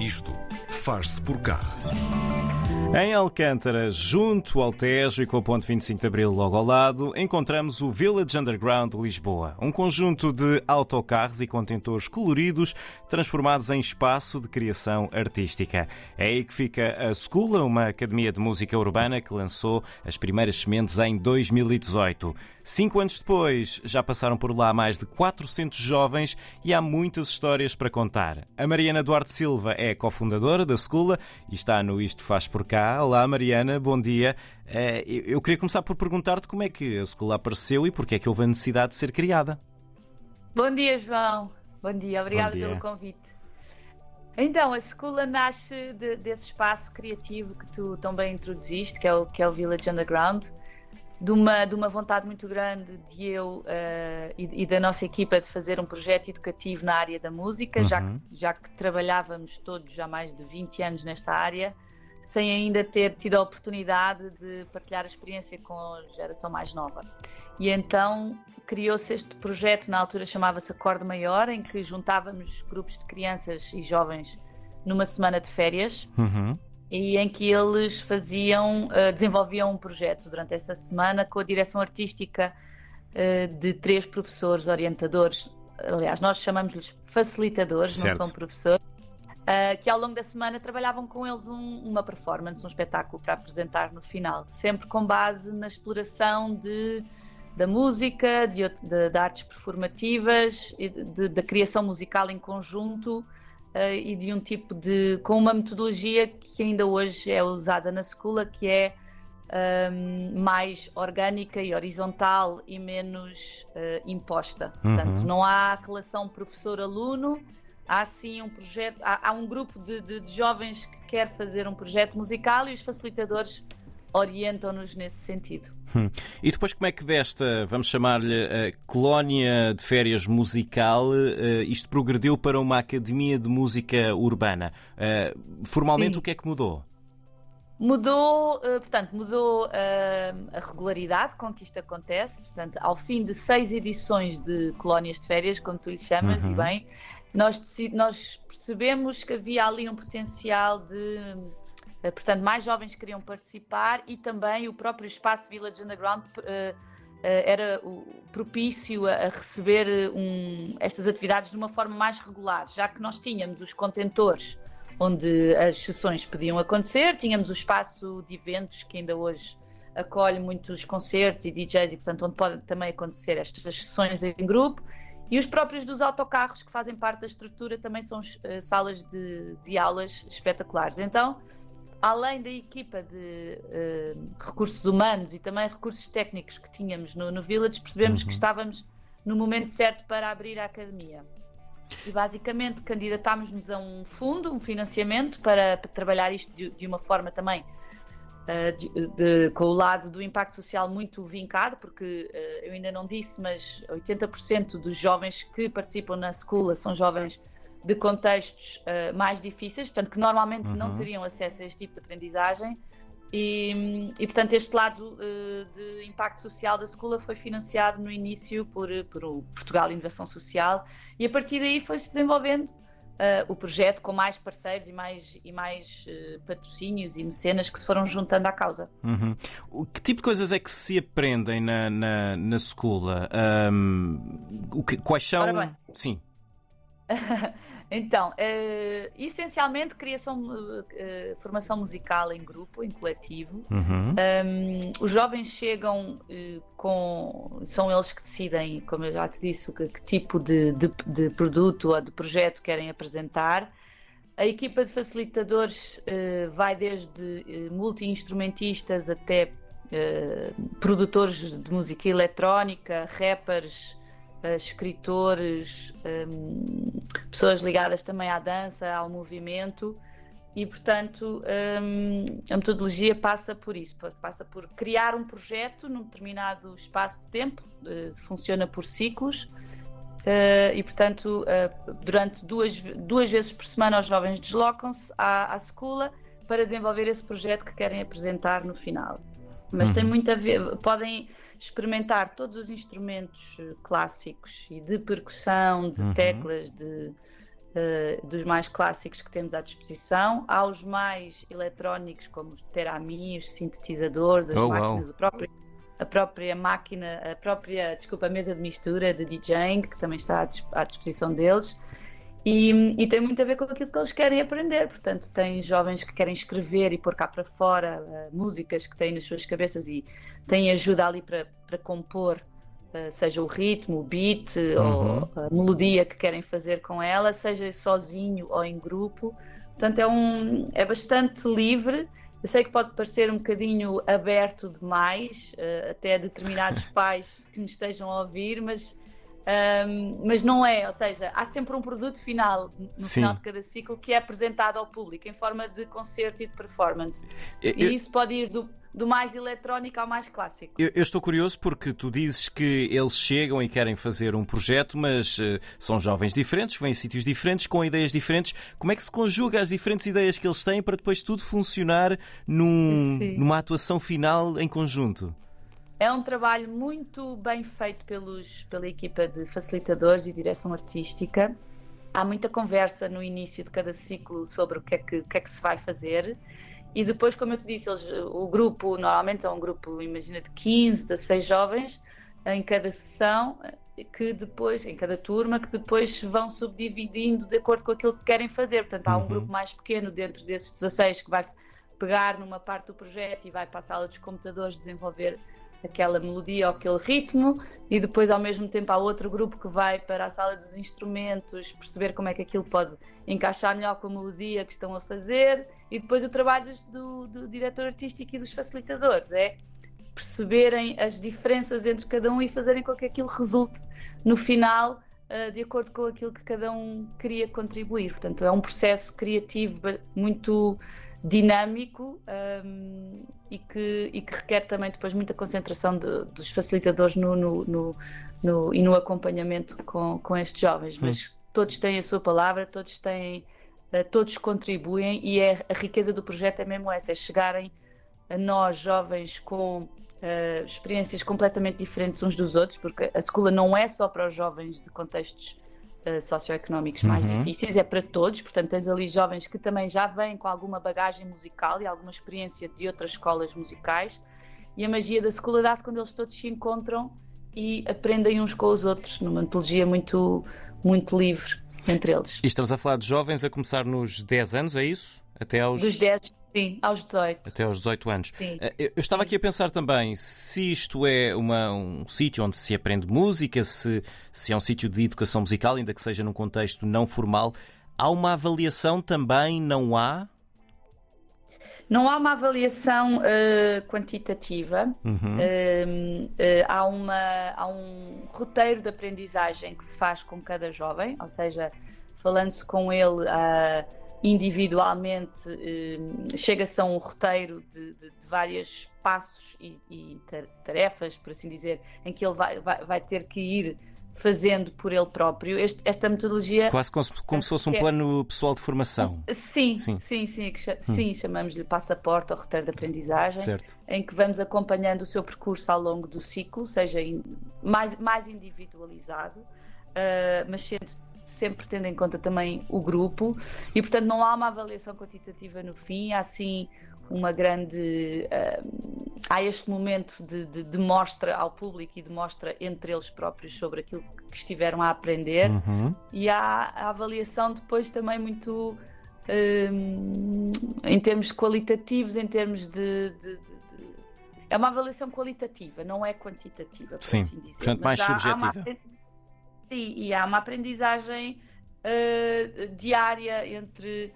Isto faz-se por cá. Em Alcântara, junto ao Tejo e com a Ponte 25 de Abril logo ao lado, encontramos o Village Underground de Lisboa. Um conjunto de autocarros e contentores coloridos transformados em espaço de criação artística. É aí que fica a Scula, uma academia de música urbana que lançou as primeiras sementes em 2018. Cinco anos depois, já passaram por lá mais de 400 jovens e há muitas histórias para contar. A Mariana Duarte Silva é cofundadora da Scula e está no Isto Faz Por Cá. Olá, Mariana, bom dia. Eh, eu queria começar por perguntar-te como é que a Scula apareceu e porque é que houve a necessidade de ser criada. Bom dia, João. Bom dia, obrigada pelo convite. Então, a Scula nasce de, desse espaço criativo que tu tão bem introduziste, que é o, que é o Village Underground de uma, de uma vontade muito grande de eu uh, e, e, da nossa equipa de fazer um projeto educativo na área da música, uhum. já, que, já que trabalhávamos todos já mais de 20 anos nesta área, sem ainda ter tido a oportunidade de partilhar a experiência com a geração mais nova. E então criou-se este projeto, na altura chamava-se Acorde Maior, em que juntávamos grupos de crianças e jovens numa semana de férias. Uhum e em que eles faziam, uh, desenvolviam um projeto durante essa semana com a direção artística uh, de três professores orientadores. Aliás, nós chamamos-lhes facilitadores, certo. não são professores. Uh, que ao longo da semana trabalhavam com eles um, uma performance, um espetáculo para apresentar no final, sempre com base na exploração de, da música, de, de, de artes performativas, da criação musical em conjunto uh, e de um tipo de. com uma metodologia que ainda hoje é usada na escola, que é um, mais orgânica e horizontal e menos uh, imposta. Uhum. Portanto, não há relação professor-aluno, há sim um projeto, há, há um grupo de, de, de, jovens que quer fazer um projeto musical e os facilitadores orientam-nos nesse sentido. Hum. E depois, como é que desta, vamos chamar-lhe, colónia de férias musical, uh, isto progrediu para uma academia de música urbana? Uh, formalmente, Sim. o que é que mudou? Mudou, portanto, mudou a regularidade com que isto acontece. Portanto, ao fim de seis edições de colónias de férias, como tu lhe chamas, uhum. e bem, nós, nós percebemos que havia ali um potencial de eh, portanto, mais jovens queriam participar e também o próprio espaço Village Underground uh, uh, era propício a, receber um, estas atividades de uma forma mais regular, já que nós tínhamos os contentores onde as sessões podiam acontecer, tínhamos o espaço de eventos que ainda hoje acolhe muitos concertos e DJs e, portanto, onde podem também acontecer estas sessões em grupo. E os próprios dos autocarros que fazem parte da estrutura também são uh, salas de, de aulas espetaculares. Então, além da equipa de uh, recursos humanos e também recursos técnicos que tínhamos no, no Village, percebemos uhum. que estávamos no momento certo para abrir a academia. E basicamente candidatámos-nos a um fundo, um financiamento para, para trabalhar isto de, de, uma forma também uh, de, de, com o lado do impacto social muito vincado, porque uh, eu ainda não disse, mas 80% dos jovens que participam na escola são jovens de contextos uh, mais difíceis, portanto, que normalmente uhum. não teriam acesso a este tipo de aprendizagem. E, e portanto, este lado de impacto social da escola foi financiado no início por, por o Portugal Inovação Social e a partir daí foi-se desenvolvendo uh, o projeto com mais parceiros e mais, e mais patrocínios e mecenas que se foram juntando à causa. Uhum. Que tipo de coisas é que se aprendem na, na, na escola? Um, o que, quais são. Sim. Então, uh, essencialmente criação, uh, formação musical em grupo, em coletivo. Uhum. Um, os jovens chegam uh, com. São eles que decidem, como eu já te disse, que, que tipo de, de, de, produto ou de projeto querem apresentar. A equipa de facilitadores vai desde multi-instrumentistas até produtores de música eletrónica, rappers escritores, um, pessoas ligadas também à dança, ao movimento, e portanto um, a metodologia passa por isso, passa por criar um projeto num determinado espaço de tempo, uh, funciona por ciclos. Uh, e portanto, uh, durante duas, duas vezes por semana, os jovens deslocam-se à escola para desenvolver esse projeto que querem apresentar no final. Mas uhum. tem muito a ver, podem experimentar todos os instrumentos eh, clássicos e de percussão, de uhum. teclas, de, uh, dos mais clássicos que temos à disposição, aos mais eletrónicos, como os Teramin, os sintetizadores, as oh, máquinas, wow. próprio, a própria máquina, a própria, desculpa, a mesa de mistura de DJing, que também está à disposição deles. E, e, tem muito a ver com aquilo que eles querem aprender. Portanto, tem jovens que querem escrever e pôr cá para fora uh, músicas que têm nas suas cabeças e têm ajuda ali para, para compor, uh, seja o ritmo, o beat uhum. ou a melodia que querem fazer com ela, seja sozinho ou em grupo. Portanto, é, um, é bastante livre. Eu sei que pode parecer um bocadinho aberto demais, uh, até a determinados pais que me estejam a ouvir, mas um, mas não é, ou seja, há sempre um produto final no Sim. final de cada ciclo que é apresentado ao público em forma de concerto e de performance. Eu, e isso pode ir do, do mais eletrónico ao mais clássico. Eu, eu, estou curioso porque tu dizes que eles chegam e querem fazer um projeto, mas uh, são jovens diferentes, vêm em sítios diferentes, com ideias diferentes. Como é que se conjuga as diferentes ideias que eles têm para depois tudo funcionar num, numa atuação final em conjunto? É um trabalho muito bem feito pelos, pela equipa de facilitadores e direção artística. Há muita conversa no início de cada ciclo sobre o que é que, que, é que se vai fazer. E depois, como eu te disse, eles, o grupo normalmente é um grupo, imagina, de 15, 16 jovens em cada sessão, que depois, em cada turma, que depois vão subdividindo de acordo com aquilo que querem fazer. Portanto, há um uhum. grupo mais pequeno dentro desses 16 que vai pegar numa parte do projeto e vai para a sala dos computadores desenvolver aquela melodia ou aquele ritmo, e depois ao mesmo tempo há outro grupo que vai para a sala dos instrumentos perceber como é que aquilo pode encaixar melhor com a melodia que estão a fazer, e depois o trabalho do, do diretor artístico e dos facilitadores é perceberem as diferenças entre cada um e fazerem com que aquilo resulte no final uh, de acordo com aquilo que cada um queria contribuir. Portanto, é um processo criativo muito dinâmico um, e, que, e que requer também depois muita concentração de, dos facilitadores no, no, no, no, e no acompanhamento com, com estes jovens. Mas hum. todos têm a sua palavra, todos têm, uh, todos contribuem e é, a riqueza do projeto é mesmo essa, é chegarem a nós jovens com uh, experiências completamente diferentes uns dos outros, porque a escola não é só para os jovens de contextos uh, socioeconómicos mais uhum. difíceis, é para todos, portanto tens ali jovens que também já vêm com alguma bagagem musical e alguma experiência de outras escolas musicais e a magia da escola dá-se quando eles todos se encontram e aprendem uns com os outros, numa metodologia muito, muito livre entre eles. E estamos a falar de jovens a começar nos 10 anos, é isso? Até aos... Dos 10 Sim, aos 18. Até aos 18 anos. Sim. Eh, eu estava aqui a pensar também se isto é uma, um sítio onde se aprende música, se, se é um sítio de educação musical, ainda que seja num contexto não formal. Há uma avaliação também? Não há? Não há uma avaliação uh, quantitativa, uhum. uh, uh, há, uma, há um roteiro de aprendizagem que se faz com cada jovem, ou seja, falando-se com ele individualmente eh, chega-se a um roteiro de, de, de vários passos e, e, tarefas, por assim dizer, em que ele vai, vai, vai ter que ir fazendo por ele próprio. Este, esta metodologia. Quase como, como se fosse um é plano pessoal de formação. Sim, sim, sim, sim, hum. sim chamamos-lhe passaporte ou roteiro de aprendizagem, certo. em que vamos acompanhando o seu percurso ao longo do ciclo, seja in, mais, mais individualizado, uh, mas sendo sempre tendo em conta também o grupo e, portanto, não há uma avaliação quantitativa no fim, há sim uma grande. Uh, há este momento de, de, de, mostra ao público e de mostra entre eles próprios sobre aquilo que estiveram a aprender uhum. e há a avaliação depois também muito. Uh, em termos qualitativos, em termos de, de, é uma avaliação qualitativa, não é quantitativa, por Sim, assim dizer. Portanto, mais há, subjetiva. Há Sim, e há uma aprendizagem uh, diária entre,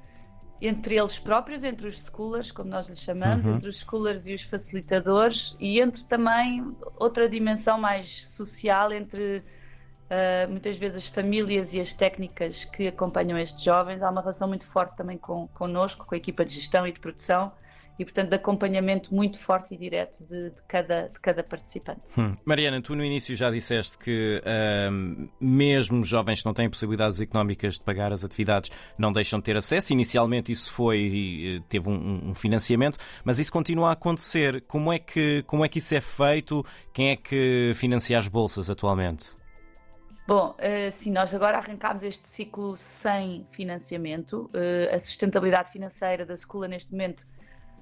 entre eles próprios, entre os schoolers, como nós lhes chamamos, uhum. entre os schoolers e os facilitadores, e entre também outra dimensão mais social entre uh, muitas vezes as famílias e as técnicas que acompanham estes jovens. Há uma relação muito forte também com, connosco, com a equipa de gestão e de produção e, portanto, de acompanhamento muito forte e direto de, de cada, de cada participante. Hum. Mariana, tu no início já disseste que mesmo jovens que não têm possibilidades económicas de pagar as atividades não deixam de ter acesso. Inicialmente isso foi, eh, teve um, um financiamento, mas isso continua a acontecer. Como é, que, como é que isso é feito? Quem é que financia as bolsas atualmente? Bom, uh, sim, nós agora arrancámos este ciclo sem financiamento. Uh, a sustentabilidade financeira da escola neste momento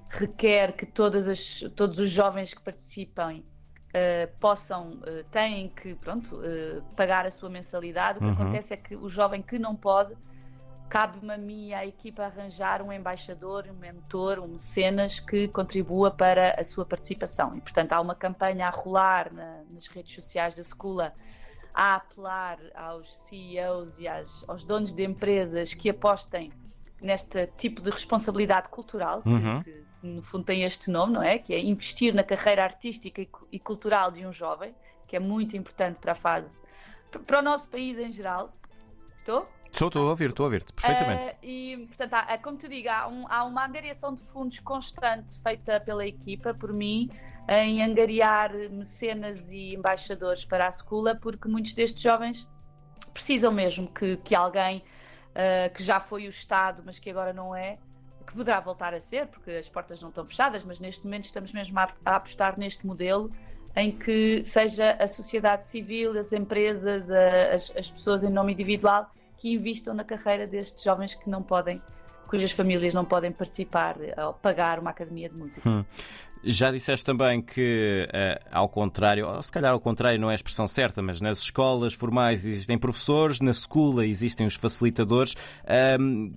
requer que as, todos os jovens que participem uh, possam, uh, têm que pronto, uh, pagar a sua mensalidade. O que uhum. acontece é que o jovem que não pode, cabe-me a mim e à equipa arranjar um embaixador, um mentor, um mecenas que contribua para a sua participação. E, portanto, há uma campanha a rolar na, nas redes sociais da escola a apelar aos CEOs e às, aos donos de empresas que apostem neste tipo de responsabilidade cultural, uhum. que, que, no fundo tem este nome, não é? Que é investir na carreira artística e, e cultural de um jovem, que é muito importante para a fase, para o nosso país em geral. Estou? Estou, estou a ouvir, estou a ouvir-te perfeitamente. Uh, e, portanto, há, como te digo, há, um, há, uma angariação de fundos constante feita pela equipa, por mim, em angariar mecenas e embaixadores para a escola, porque muitos destes jovens precisam mesmo que, que alguém uh, que já foi o Estado, mas que agora não é, que poderá voltar a ser, porque as portas não estão fechadas, mas neste momento estamos mesmo a, a apostar neste modelo em que seja a sociedade civil, as empresas, a, as, as pessoas em nome individual que investam na carreira destes jovens que não podem cujas famílias não podem participar ou pagar uma academia de música. Hum. Já disseste também que, uh, ao contrário, ou se calhar ao contrário não é a expressão certa, mas nas escolas formais existem professores, na escola existem os facilitadores. Um,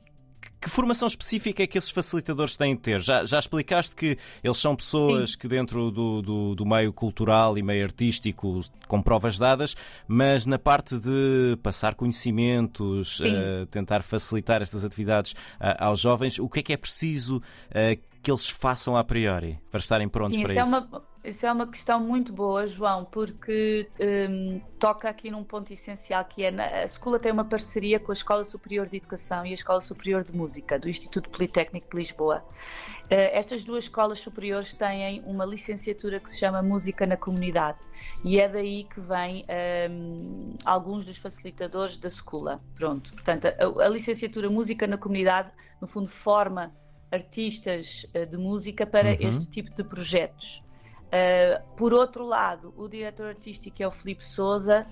que formação específica é que esses facilitadores têm de ter? Já, já explicaste que eles são pessoas Sim. que, dentro do, do, do, meio cultural e meio artístico, com provas dadas, mas na parte de passar conhecimentos, uh, tentar facilitar estas atividades uh, aos jovens, o que é que é preciso uh, que eles façam a priori para estarem prontos Sim, para isso? É uma, isso é uma questão muito boa, João, porque um, toca aqui num ponto essencial que é na, a escola tem uma parceria com a Escola Superior de Educação e a Escola Superior de Música do Instituto Politécnico de Lisboa. Uh, estas duas escolas superiores têm uma licenciatura que se chama Música na Comunidade e é daí que vem um, alguns dos facilitadores da escola. Pronto, portanto, a, a licenciatura Música na Comunidade, no fundo, forma artistas uh, de música para uhum. este tipo de projetos. Uh, por outro lado, o diretor artístico, é o Filipe Souza,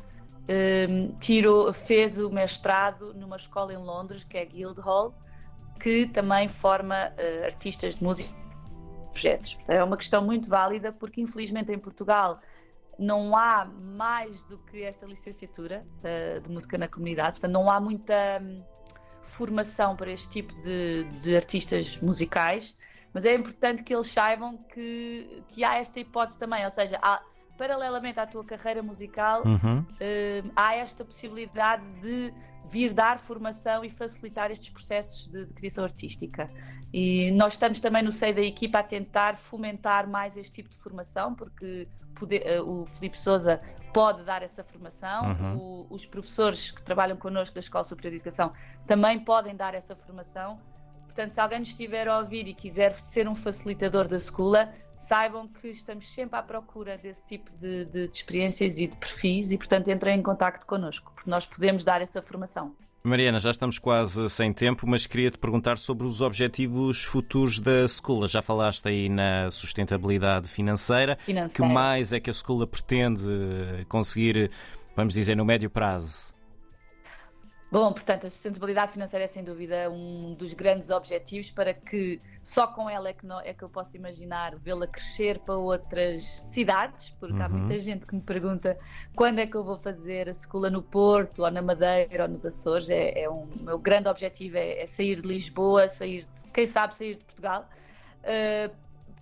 um, tirou, fez o mestrado numa escola em Londres, que é Guildhall, que também forma uh, artistas de música projetos. É uma questão muito válida, porque infelizmente em Portugal não há mais do que esta licenciatura uh, de música na comunidade, portanto não há muita um, formação para este tipo de, de artistas musicais mas é importante que eles saibam que, que há esta hipótese também, ou seja, há, paralelamente à tua carreira musical, uhum. uh, há esta possibilidade de vir dar formação e facilitar estes processos de, de, criação artística. E nós estamos também no seio da equipa a tentar fomentar mais este tipo de formação, porque poder, uh, o Filipe Souza pode dar essa formação, uhum. o, os professores que trabalham connosco da Escola Superior de Educação também podem dar essa formação Portanto, se alguém nos estiver a ouvir e quiser ser um facilitador da escola, saibam que estamos sempre à procura desse tipo de, de, de experiências e de perfis e, portanto, entrem em contato connosco, porque nós podemos dar essa formação. Mariana, já estamos quase sem tempo, mas queria te perguntar sobre os objetivos futuros da escola. Já falaste aí na sustentabilidade financeira. financeira. Que mais é que a escola pretende conseguir, vamos dizer, no médio prazo? Bom, portanto, a sustentabilidade financeira é sem dúvida um dos grandes objetivos para que só com ela é que, não, é que eu posso imaginar vê-la crescer para outras cidades, porque uhum. há muita gente que me pergunta quando é que eu vou fazer a escola no Porto, ou na Madeira, ou nos Açores. É, é um, o meu grande objetivo é, é, sair de Lisboa, sair, de, quem sabe, sair de Portugal. Uh,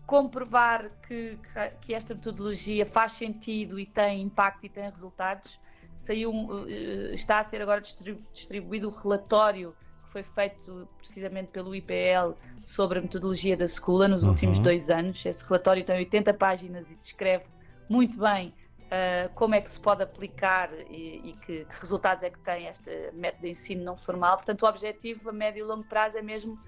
comprovar que, que esta metodologia faz sentido e tem impacto e tem resultados saiu, eh, está a ser agora distribuído o relatório que foi feito precisamente pelo IPL sobre a metodologia da escola nos uhum. últimos dois anos. Esse relatório tem 80 páginas e descreve muito bem uh, como é que se pode aplicar e, e que, que, resultados é que tem este método de ensino não formal. Portanto, o objetivo a médio e longo prazo é mesmo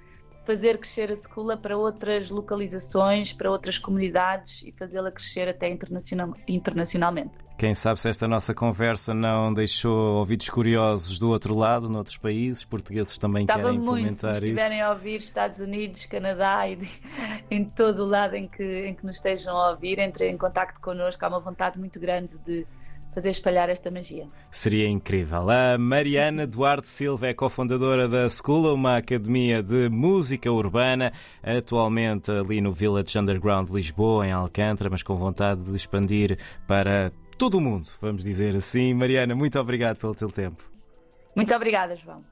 fazer crescer a escola para outras localizações, para outras comunidades e fazê-la crescer até internacional, internacionalmente. Quem sabe se esta nossa conversa não deixou ouvidos curiosos do outro lado, noutros países, portugueses também Estava querem muito, implementar se estiverem a ouvir Estados Unidos, Canadá e de, em todo o lado em que, em que nos estejam a ouvir, entrem em contato connosco, há uma vontade muito grande de fazer espalhar esta magia. Seria incrível. A Mariana Duarte Silva é cofundadora da School, uma academia de música urbana, atualmente ali no Village Underground de Lisboa, em Alcântara, mas com vontade de expandir para todo o mundo, vamos dizer assim. Mariana, muito obrigado pelo teu tempo. Muito obrigada, João.